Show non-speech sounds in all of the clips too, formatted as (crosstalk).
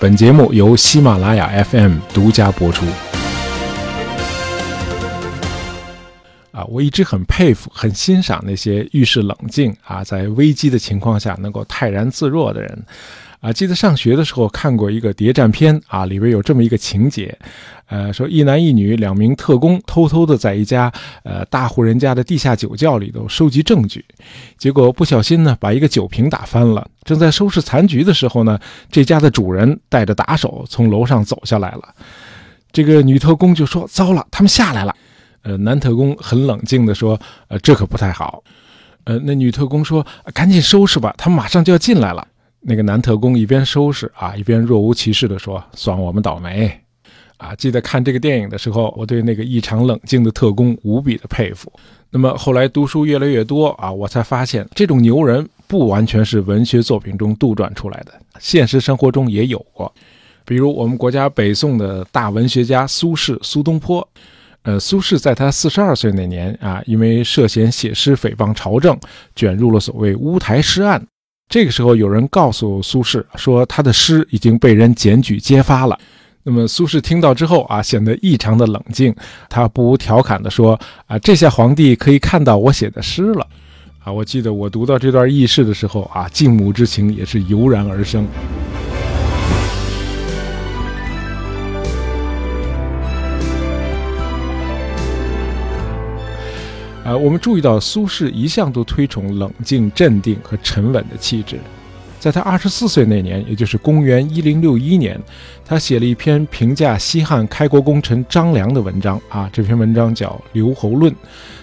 本节目由喜马拉雅 FM 独家播出。啊，我一直很佩服、很欣赏那些遇事冷静啊，在危机的情况下能够泰然自若的人。啊，记得上学的时候看过一个谍战片啊，里边有这么一个情节，呃，说一男一女两名特工偷偷的在一家呃大户人家的地下酒窖里头收集证据，结果不小心呢把一个酒瓶打翻了。正在收拾残局的时候呢，这家的主人带着打手从楼上走下来了。这个女特工就说：“糟了，他们下来了。”呃，男特工很冷静地说：“呃，这可不太好。”呃，那女特工说：“赶紧收拾吧，他们马上就要进来了。”那个男特工一边收拾啊，一边若无其事地说：“算我们倒霉。”啊，记得看这个电影的时候，我对那个异常冷静的特工无比的佩服。那么后来读书越来越多啊，我才发现这种牛人不完全是文学作品中杜撰出来的，现实生活中也有过。比如我们国家北宋的大文学家苏轼苏东坡，呃，苏轼在他四十二岁那年啊，因为涉嫌写诗诽谤朝政，卷入了所谓乌台诗案。这个时候，有人告诉苏轼说，他的诗已经被人检举揭发了。那么苏轼听到之后啊，显得异常的冷静，他不无调侃地说：“啊，这下皇帝可以看到我写的诗了。”啊，我记得我读到这段轶事的时候啊，敬母之情也是油然而生。呃，我们注意到苏轼一向都推崇冷静、镇定和沉稳的气质。在他二十四岁那年，也就是公元一零六一年，他写了一篇评价西汉开国功臣张良的文章啊。这篇文章叫《留侯论》。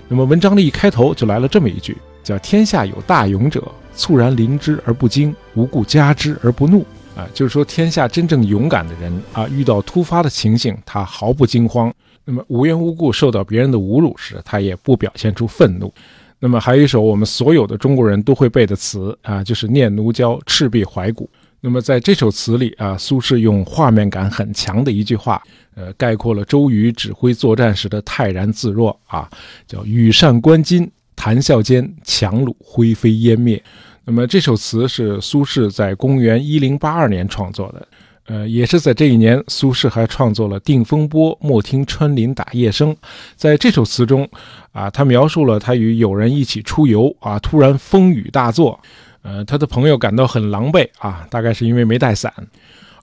那么文章的一开头就来了这么一句，叫“天下有大勇者，猝然临之而不惊，无故加之而不怒”。啊，就是说天下真正勇敢的人啊，遇到突发的情形，他毫不惊慌。那么无缘无故受到别人的侮辱时，他也不表现出愤怒。那么还有一首我们所有的中国人都会背的词啊，就是《念奴娇·赤壁怀古》。那么在这首词里啊，苏轼用画面感很强的一句话，呃，概括了周瑜指挥作战时的泰然自若啊，叫“羽扇纶巾，谈笑间，樯橹灰飞烟灭”。那么这首词是苏轼在公元一零八二年创作的。呃，也是在这一年，苏轼还创作了《定风波》，莫听穿林打叶声。在这首词中，啊，他描述了他与友人一起出游，啊，突然风雨大作，呃，他的朋友感到很狼狈，啊，大概是因为没带伞，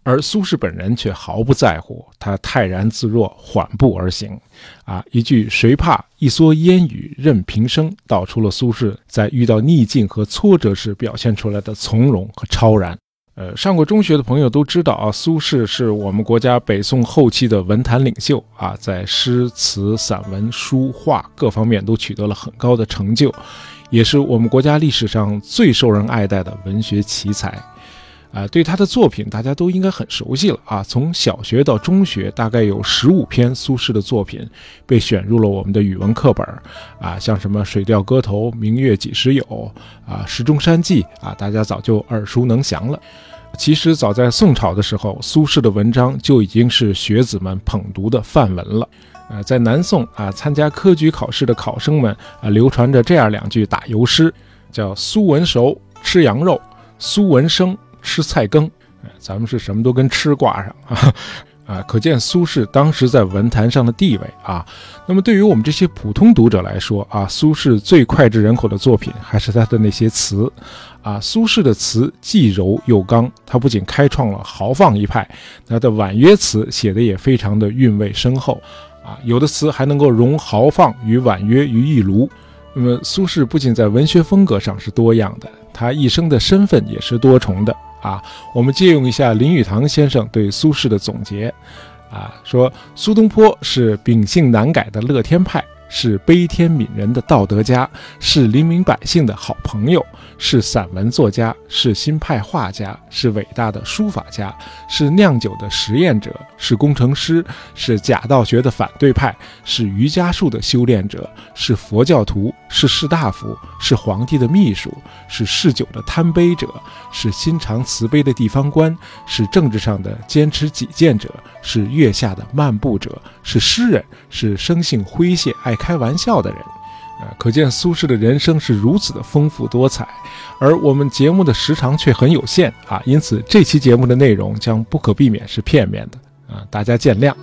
而苏轼本人却毫不在乎，他泰然自若，缓步而行，啊，一句“谁怕一蓑烟雨任平生”，道出了苏轼在遇到逆境和挫折时表现出来的从容和超然。呃，上过中学的朋友都知道啊，苏轼是我们国家北宋后期的文坛领袖啊，在诗词、散文、书画各方面都取得了很高的成就，也是我们国家历史上最受人爱戴的文学奇才。啊，对他的作品大家都应该很熟悉了啊，从小学到中学，大概有十五篇苏轼的作品被选入了我们的语文课本啊，像什么《水调歌头》《明月几时有》啊，《石钟山记》啊，大家早就耳熟能详了。其实早在宋朝的时候，苏轼的文章就已经是学子们捧读的范文了。呃，在南宋啊，参加科举考试的考生们啊，流传着这样两句打油诗，叫“苏文熟吃羊肉，苏文生吃菜羹”。咱们是什么都跟吃挂上 (laughs) 啊。啊，可见苏轼当时在文坛上的地位啊。那么对于我们这些普通读者来说啊，苏轼最脍炙人口的作品还是他的那些词。啊，苏轼的词既柔又刚，他不仅开创了豪放一派，他的婉约词写的也非常的韵味深厚。啊，有的词还能够融豪放与婉约于一炉。那么苏轼不仅在文学风格上是多样的，他一生的身份也是多重的。啊，我们借用一下林语堂先生对苏轼的总结，啊，说苏东坡是秉性难改的乐天派。是悲天悯人的道德家，是黎民百姓的好朋友，是散文作家，是新派画家，是伟大的书法家，是酿酒的实验者，是工程师，是假道学的反对派，是瑜伽术的修炼者，是佛教徒，是士大夫，是皇帝的秘书，是嗜酒的贪杯者，是心肠慈悲的地方官，是政治上的坚持己见者，是月下的漫步者，是诗人，是生性诙谐爱。开玩笑的人，啊，可见苏轼的人生是如此的丰富多彩，而我们节目的时长却很有限啊，因此这期节目的内容将不可避免是片面的啊，大家见谅。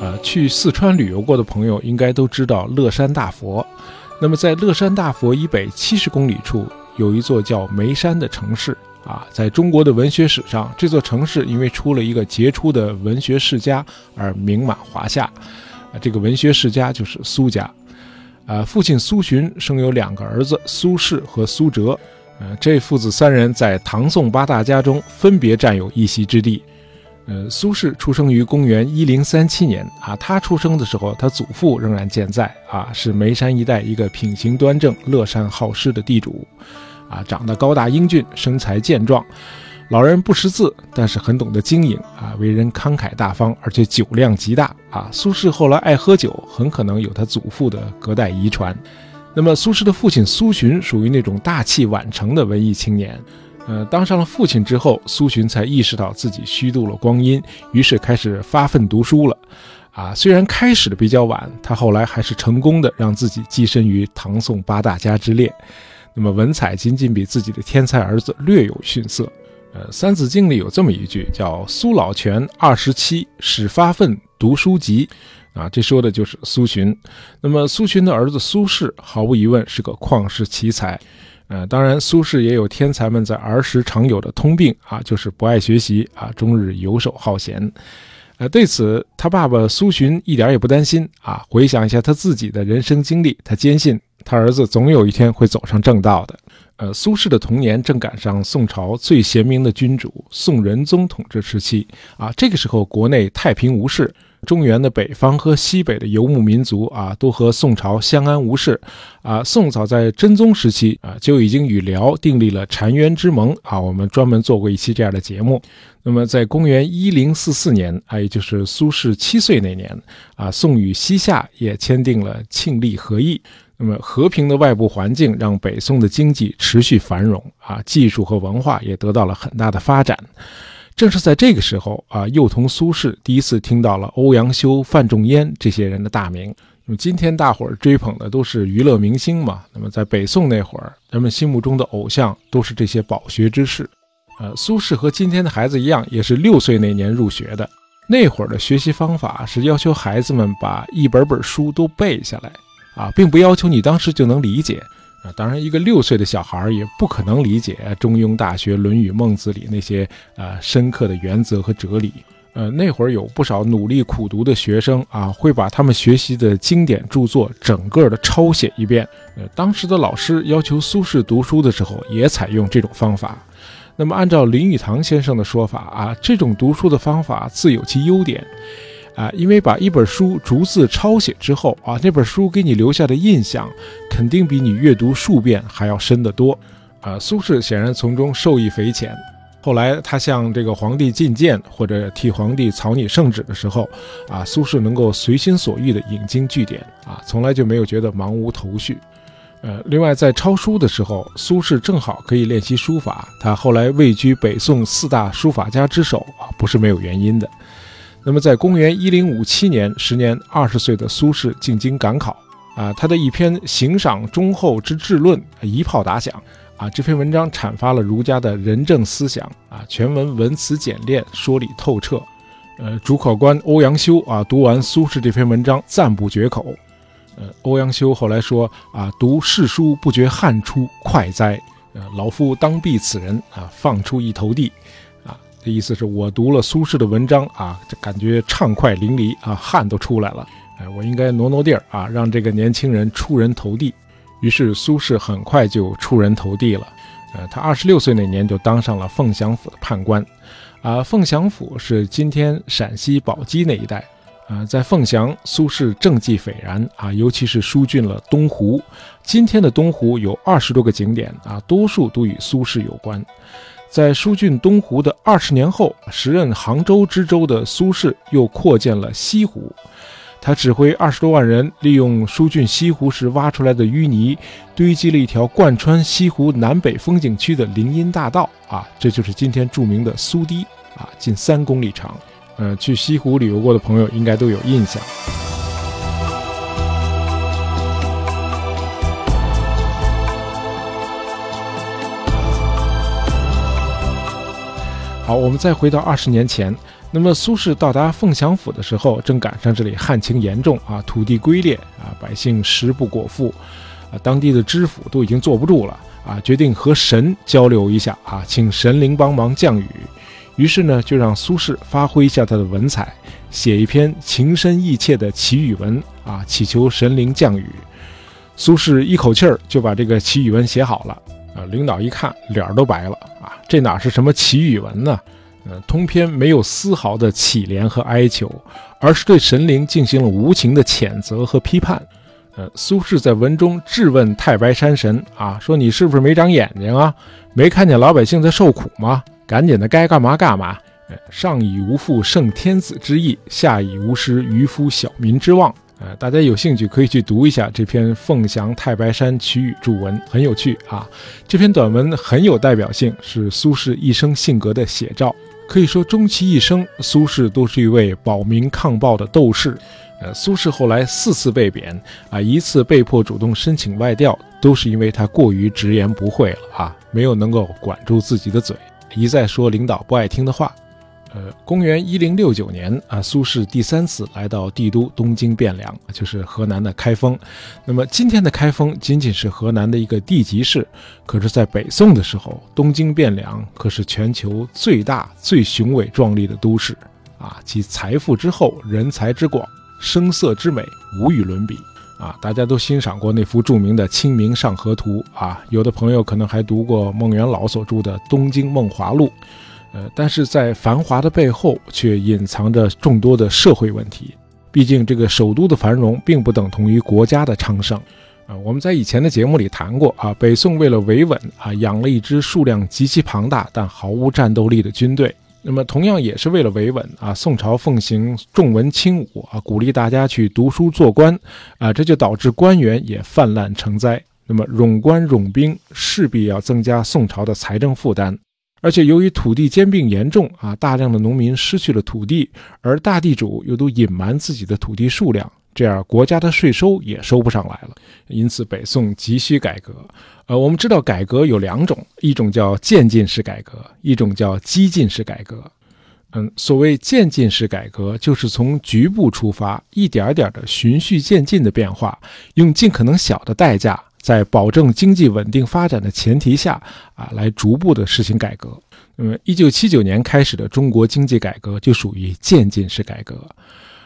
呃，去四川旅游过的朋友应该都知道乐山大佛。那么，在乐山大佛以北七十公里处，有一座叫眉山的城市。啊，在中国的文学史上，这座城市因为出了一个杰出的文学世家而名满华夏。啊，这个文学世家就是苏家。啊，父亲苏洵生有两个儿子苏轼和苏辙。呃，这父子三人在唐宋八大家中分别占有一席之地。呃，苏轼出生于公元一零三七年啊，他出生的时候，他祖父仍然健在啊，是眉山一带一个品行端正、乐善好施的地主，啊，长得高大英俊，身材健壮。老人不识字，但是很懂得经营啊，为人慷慨大方，而且酒量极大啊。苏轼后来爱喝酒，很可能有他祖父的隔代遗传。那么，苏轼的父亲苏洵属于那种大器晚成的文艺青年。呃，当上了父亲之后，苏洵才意识到自己虚度了光阴，于是开始发奋读书了。啊，虽然开始的比较晚，他后来还是成功的让自己跻身于唐宋八大家之列。那么文采仅仅比自己的天才儿子略有逊色。呃，《三字经》里有这么一句，叫“苏老泉二十七，始发愤读书籍”。啊，这说的就是苏洵。那么苏洵的儿子苏轼，毫无疑问是个旷世奇才。呃，当然，苏轼也有天才们在儿时常有的通病啊，就是不爱学习啊，终日游手好闲。呃，对此，他爸爸苏洵一点也不担心啊。回想一下他自己的人生经历，他坚信他儿子总有一天会走上正道的。呃，苏轼的童年正赶上宋朝最贤明的君主宋仁宗统治时期啊，这个时候国内太平无事。中原的北方和西北的游牧民族啊，都和宋朝相安无事。啊，宋早在真宗时期啊，就已经与辽订立了澶渊之盟啊。我们专门做过一期这样的节目。那么，在公元一零四四年啊，也就是苏轼七岁那年啊，宋与西夏也签订了庆历和议。那么，和平的外部环境让北宋的经济持续繁荣啊，技术和文化也得到了很大的发展。正是在这个时候啊，幼童苏轼第一次听到了欧阳修、范仲淹这些人的大名。那么今天大伙儿追捧的都是娱乐明星嘛？那么在北宋那会儿，人们心目中的偶像都是这些饱学之士。呃，苏轼和今天的孩子一样，也是六岁那年入学的。那会儿的学习方法是要求孩子们把一本本书都背下来，啊，并不要求你当时就能理解。啊，当然，一个六岁的小孩也不可能理解《中庸》《大学》《论语》《孟子》里那些呃深刻的原则和哲理。呃，那会儿有不少努力苦读的学生啊，会把他们学习的经典著作整个的抄写一遍。呃，当时的老师要求苏轼读书的时候，也采用这种方法。那么，按照林语堂先生的说法啊，这种读书的方法自有其优点。啊，因为把一本书逐字抄写之后啊，那本书给你留下的印象，肯定比你阅读数遍还要深得多。啊，苏轼显然从中受益匪浅。后来他向这个皇帝进谏或者替皇帝草拟圣旨的时候，啊，苏轼能够随心所欲地引经据典，啊，从来就没有觉得茫无头绪。呃，另外在抄书的时候，苏轼正好可以练习书法，他后来位居北宋四大书法家之首啊，不是没有原因的。那么，在公元一零五七年，时年二十岁的苏轼进京赶考，啊，他的一篇《行赏忠厚之治论》一炮打响，啊，这篇文章阐发了儒家的仁政思想，啊，全文文辞简练，说理透彻，呃，主考官欧阳修啊，读完苏轼这篇文章，赞不绝口，呃，欧阳修后来说啊，读世书不觉汗出，快哉！呃，老夫当避此人啊，放出一头地。这意思是我读了苏轼的文章啊，这感觉畅快淋漓啊，汗都出来了。哎，我应该挪挪地儿啊，让这个年轻人出人头地。于是苏轼很快就出人头地了。呃，他二十六岁那年就当上了凤翔府的判官。啊，凤翔府是今天陕西宝鸡那一带。啊，在凤翔，苏轼政绩斐然啊，尤其是疏浚了东湖。今天的东湖有二十多个景点啊，多数都与苏轼有关。在疏浚东湖的二十年后，时任杭州知州的苏轼又扩建了西湖。他指挥二十多万人，利用疏浚西湖时挖出来的淤泥，堆积了一条贯穿西湖南北风景区的林荫大道啊，这就是今天著名的苏堤啊，近三公里长。呃，去西湖旅游过的朋友应该都有印象。好，我们再回到二十年前。那么苏轼到达凤翔府的时候，正赶上这里旱情严重啊，土地龟裂啊，百姓食不果腹，啊，当地的知府都已经坐不住了啊，决定和神交流一下啊，请神灵帮忙降雨。于是呢，就让苏轼发挥一下他的文采，写一篇情深意切的祈雨文啊，祈求神灵降雨。苏轼一口气儿就把这个祈雨文写好了。领导一看，脸儿都白了啊！这哪是什么祈雨文呢？呃，通篇没有丝毫的乞怜和哀求，而是对神灵进行了无情的谴责和批判。呃，苏轼在文中质问太白山神啊，说你是不是没长眼睛啊？没看见老百姓在受苦吗？赶紧的，该干嘛干嘛。上以无负圣天子之意，下以无失渔夫小民之望。呃，大家有兴趣可以去读一下这篇《凤翔太白山曲雨注文》，很有趣啊。这篇短文很有代表性，是苏轼一生性格的写照。可以说，终其一生，苏轼都是一位保民抗暴的斗士。呃，苏轼后来四次被贬，啊，一次被迫主动申请外调，都是因为他过于直言不讳了啊，没有能够管住自己的嘴，一再说领导不爱听的话。呃，公元一零六九年啊，苏轼第三次来到帝都东京汴梁，就是河南的开封。那么今天的开封仅仅是河南的一个地级市，可是，在北宋的时候，东京汴梁可是全球最大、最雄伟壮丽的都市啊！其财富之厚，人才之广，声色之美，无与伦比啊！大家都欣赏过那幅著名的《清明上河图》啊，有的朋友可能还读过孟元老所著的《东京梦华录》。呃，但是在繁华的背后，却隐藏着众多的社会问题。毕竟，这个首都的繁荣并不等同于国家的昌盛。啊，我们在以前的节目里谈过啊，北宋为了维稳啊，养了一支数量极其庞大但毫无战斗力的军队。那么，同样也是为了维稳啊，宋朝奉行重文轻武啊，鼓励大家去读书做官啊，这就导致官员也泛滥成灾。那么，冗官冗兵势必要增加宋朝的财政负担。而且由于土地兼并严重啊，大量的农民失去了土地，而大地主又都隐瞒自己的土地数量，这样国家的税收也收不上来了。因此，北宋急需改革。呃，我们知道改革有两种，一种叫渐进式改革，一种叫激进式改革。嗯，所谓渐进式改革，就是从局部出发，一点点的循序渐进的变化，用尽可能小的代价。在保证经济稳定发展的前提下，啊，来逐步的实行改革。那么，一九七九年开始的中国经济改革就属于渐进式改革，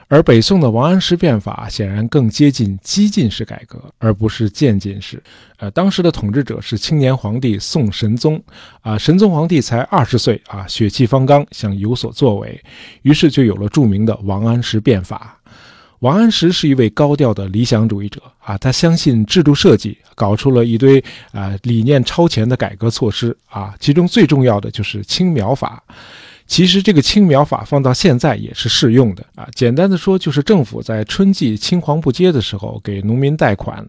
而北宋的王安石变法显然更接近激进式改革，而不是渐进式。呃，当时的统治者是青年皇帝宋神宗，啊，神宗皇帝才二十岁，啊，血气方刚，想有所作为，于是就有了著名的王安石变法。王安石是一位高调的理想主义者啊，他相信制度设计，搞出了一堆啊理念超前的改革措施啊，其中最重要的就是青苗法。其实这个青苗法放到现在也是适用的啊。简单的说，就是政府在春季青黄不接的时候给农民贷款，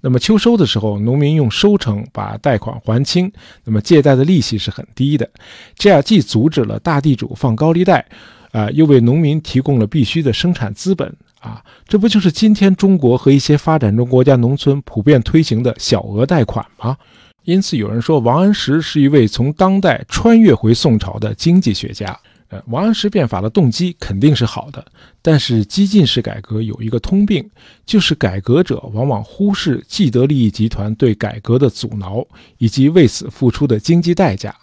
那么秋收的时候，农民用收成把贷款还清，那么借贷的利息是很低的，这样既阻止了大地主放高利贷，啊，又为农民提供了必须的生产资本。啊，这不就是今天中国和一些发展中国家农村普遍推行的小额贷款吗？因此，有人说王安石是一位从当代穿越回宋朝的经济学家。呃，王安石变法的动机肯定是好的，但是激进式改革有一个通病，就是改革者往往忽视既得利益集团对改革的阻挠以及为此付出的经济代价。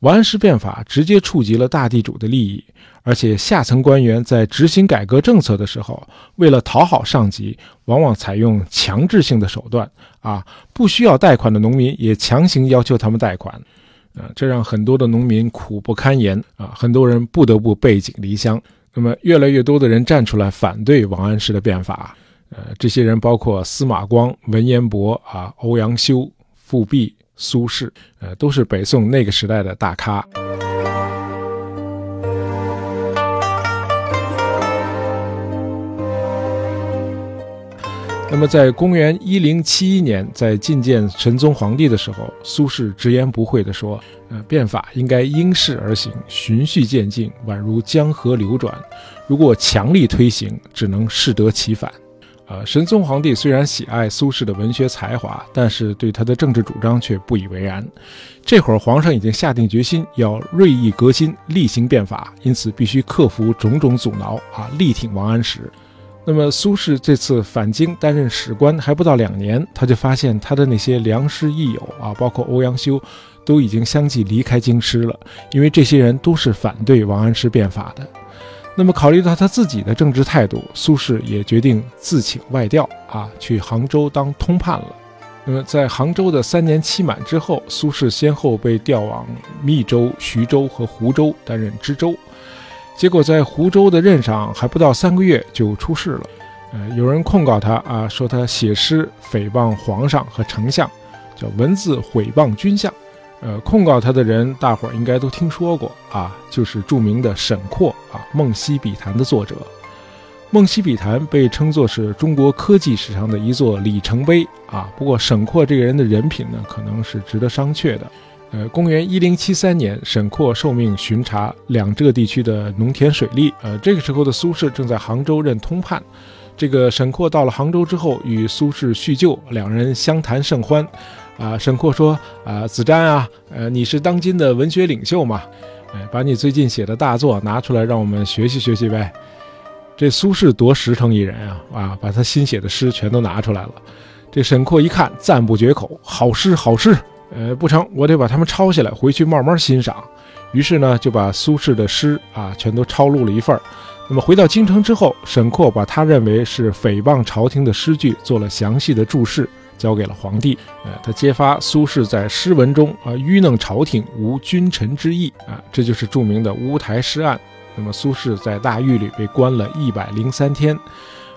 王安石变法直接触及了大地主的利益。而且下层官员在执行改革政策的时候，为了讨好上级，往往采用强制性的手段啊，不需要贷款的农民也强行要求他们贷款，啊，这让很多的农民苦不堪言啊，很多人不得不背井离乡。那么，越来越多的人站出来反对王安石的变法，呃，这些人包括司马光、文彦博啊、欧阳修、富弼、苏轼，呃，都是北宋那个时代的大咖。那么，在公元一零七一年，在觐见神宗皇帝的时候，苏轼直言不讳地说：“呃，变法应该因势而行，循序渐进，宛如江河流转。如果强力推行，只能适得其反。”呃，神宗皇帝虽然喜爱苏轼的文学才华，但是对他的政治主张却不以为然。这会儿，皇上已经下定决心要锐意革新，厉行变法，因此必须克服种种阻挠啊，力挺王安石。那么苏轼这次返京担任史官还不到两年，他就发现他的那些良师益友啊，包括欧阳修，都已经相继离开京师了，因为这些人都是反对王安石变法的。那么考虑到他自己的政治态度，苏轼也决定自请外调啊，去杭州当通判了。那么在杭州的三年期满之后，苏轼先后被调往密州、徐州和湖州担任知州。结果在湖州的任上还不到三个月就出事了，呃，有人控告他啊，说他写诗诽谤皇上和丞相，叫文字毁谤君相。呃，控告他的人，大伙儿应该都听说过啊，就是著名的沈括啊，《梦溪笔谈》的作者。《梦溪笔谈》被称作是中国科技史上的一座里程碑啊。不过沈括这个人的人品呢，可能是值得商榷的。呃，公元一零七三年，沈括受命巡查两浙地区的农田水利。呃，这个时候的苏轼正在杭州任通判。这个沈括到了杭州之后，与苏轼叙旧，两人相谈甚欢。啊，沈括说：“啊，子瞻啊，呃，你是当今的文学领袖嘛？哎，把你最近写的大作拿出来，让我们学习学习呗。”这苏轼多实诚一人啊！啊，把他新写的诗全都拿出来了。这沈括一看，赞不绝口：“好诗，好诗！”呃，不成，我得把他们抄下来，回去慢慢欣赏。于是呢，就把苏轼的诗啊，全都抄录了一份。那么回到京城之后，沈括把他认为是诽谤朝廷的诗句做了详细的注释，交给了皇帝。呃，他揭发苏轼在诗文中啊愚弄朝廷，无君臣之义啊，这就是著名的乌台诗案。那么苏轼在大狱里被关了一百零三天。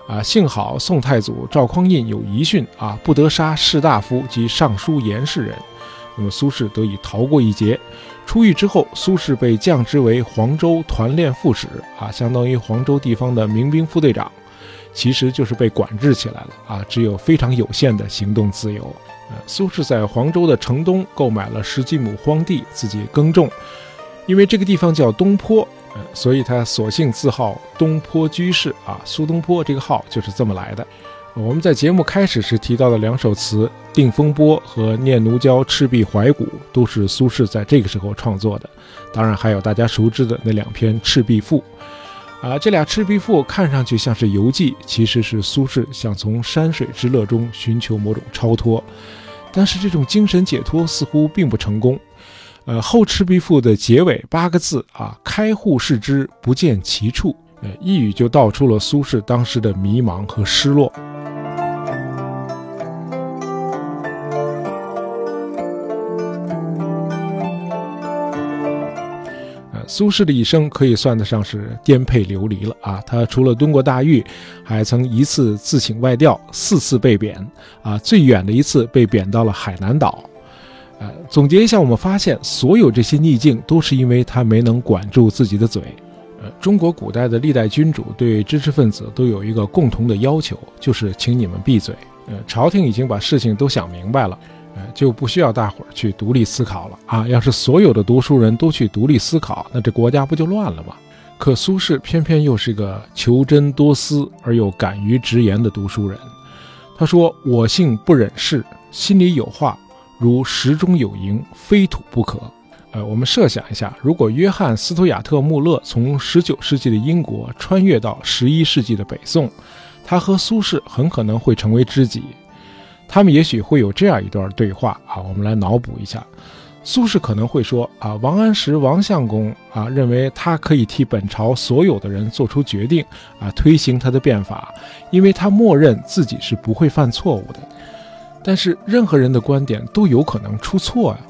啊，幸好宋太祖赵匡胤有遗训啊，不得杀士大夫及尚书言事人。那么苏轼得以逃过一劫。出狱之后，苏轼被降职为黄州团练副使，啊，相当于黄州地方的民兵副队长，其实就是被管制起来了，啊，只有非常有限的行动自由。呃，苏轼在黄州的城东购买了十几亩荒地，自己耕种，因为这个地方叫东坡，所以他索性自号东坡居士，啊，苏东坡这个号就是这么来的。我们在节目开始时提到的两首词《定风波》和《念奴娇·赤壁怀古》，都是苏轼在这个时候创作的。当然，还有大家熟知的那两篇《赤壁赋》。啊，这俩《赤壁赋》看上去像是游记，其实是苏轼想从山水之乐中寻求某种超脱。但是这种精神解脱似乎并不成功。呃，后《赤壁赋》的结尾八个字啊，“开户视之，不见其处”，呃，一语就道出了苏轼当时的迷茫和失落。苏轼的一生可以算得上是颠沛流离了啊！他除了蹲过大狱，还曾一次自请外调，四次被贬啊！最远的一次被贬到了海南岛。呃，总结一下，我们发现所有这些逆境都是因为他没能管住自己的嘴。呃，中国古代的历代君主对知识分子都有一个共同的要求，就是请你们闭嘴。呃，朝廷已经把事情都想明白了。就不需要大伙儿去独立思考了啊！要是所有的读书人都去独立思考，那这国家不就乱了吗？可苏轼偏偏又是个求真多思而又敢于直言的读书人。他说：“我性不忍事，心里有话，如石中有萤，非吐不可。”呃，我们设想一下，如果约翰·斯图亚特·穆勒从19世纪的英国穿越到11世纪的北宋，他和苏轼很可能会成为知己。他们也许会有这样一段对话啊，我们来脑补一下。苏轼可能会说啊，王安石王相公啊，认为他可以替本朝所有的人做出决定啊，推行他的变法，因为他默认自己是不会犯错误的。但是任何人的观点都有可能出错啊。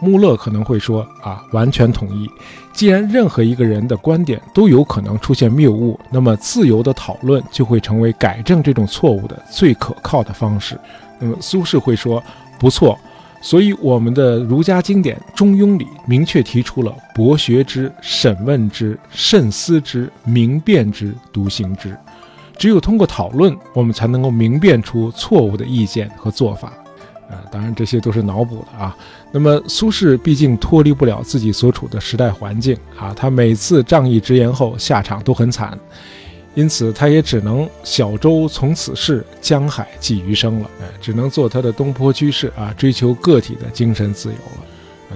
穆勒可能会说啊，完全同意。既然任何一个人的观点都有可能出现谬误，那么自由的讨论就会成为改正这种错误的最可靠的方式。那么苏轼会说不错。所以我们的儒家经典《中庸》里明确提出了博学之、审问之、慎思之、明辨之、笃行之。只有通过讨论，我们才能够明辨出错误的意见和做法。啊，当然这些都是脑补的啊。那么苏轼毕竟脱离不了自己所处的时代环境啊，他每次仗义直言后下场都很惨，因此他也只能小舟从此逝，江海寄余生了。哎，只能做他的东坡居士啊，追求个体的精神自由了。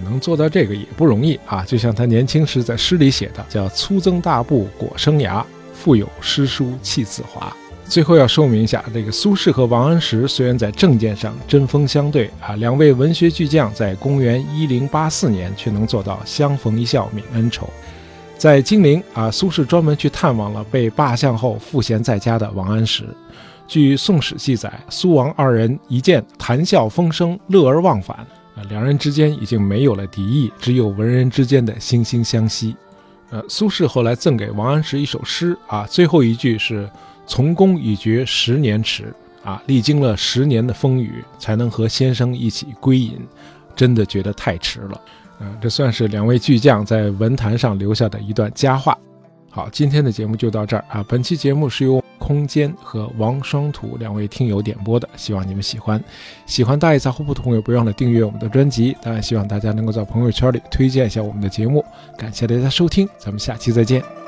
能做到这个也不容易啊，就像他年轻时在诗里写的，叫“粗增大布裹生涯，腹有诗书气自华”。最后要说明一下，这个苏轼和王安石虽然在政见上针锋相对啊，两位文学巨匠在公元一零八四年却能做到相逢一笑泯恩仇。在金陵啊，苏轼专门去探望了被罢相后赋闲在家的王安石。据《宋史》记载，苏王二人一见谈笑风生，乐而忘返啊，两人之间已经没有了敌意，只有文人之间的惺惺相惜。呃，苏轼后来赠给王安石一首诗啊，最后一句是。从公已觉十年迟啊，历经了十年的风雨，才能和先生一起归隐，真的觉得太迟了。嗯，这算是两位巨匠在文坛上留下的一段佳话。好，今天的节目就到这儿啊。本期节目是由空间和王双土两位听友点播的，希望你们喜欢。喜欢大爷杂货铺的朋友，不要忘了订阅我们的专辑。当然，希望大家能够在朋友圈里推荐一下我们的节目。感谢大家收听，咱们下期再见。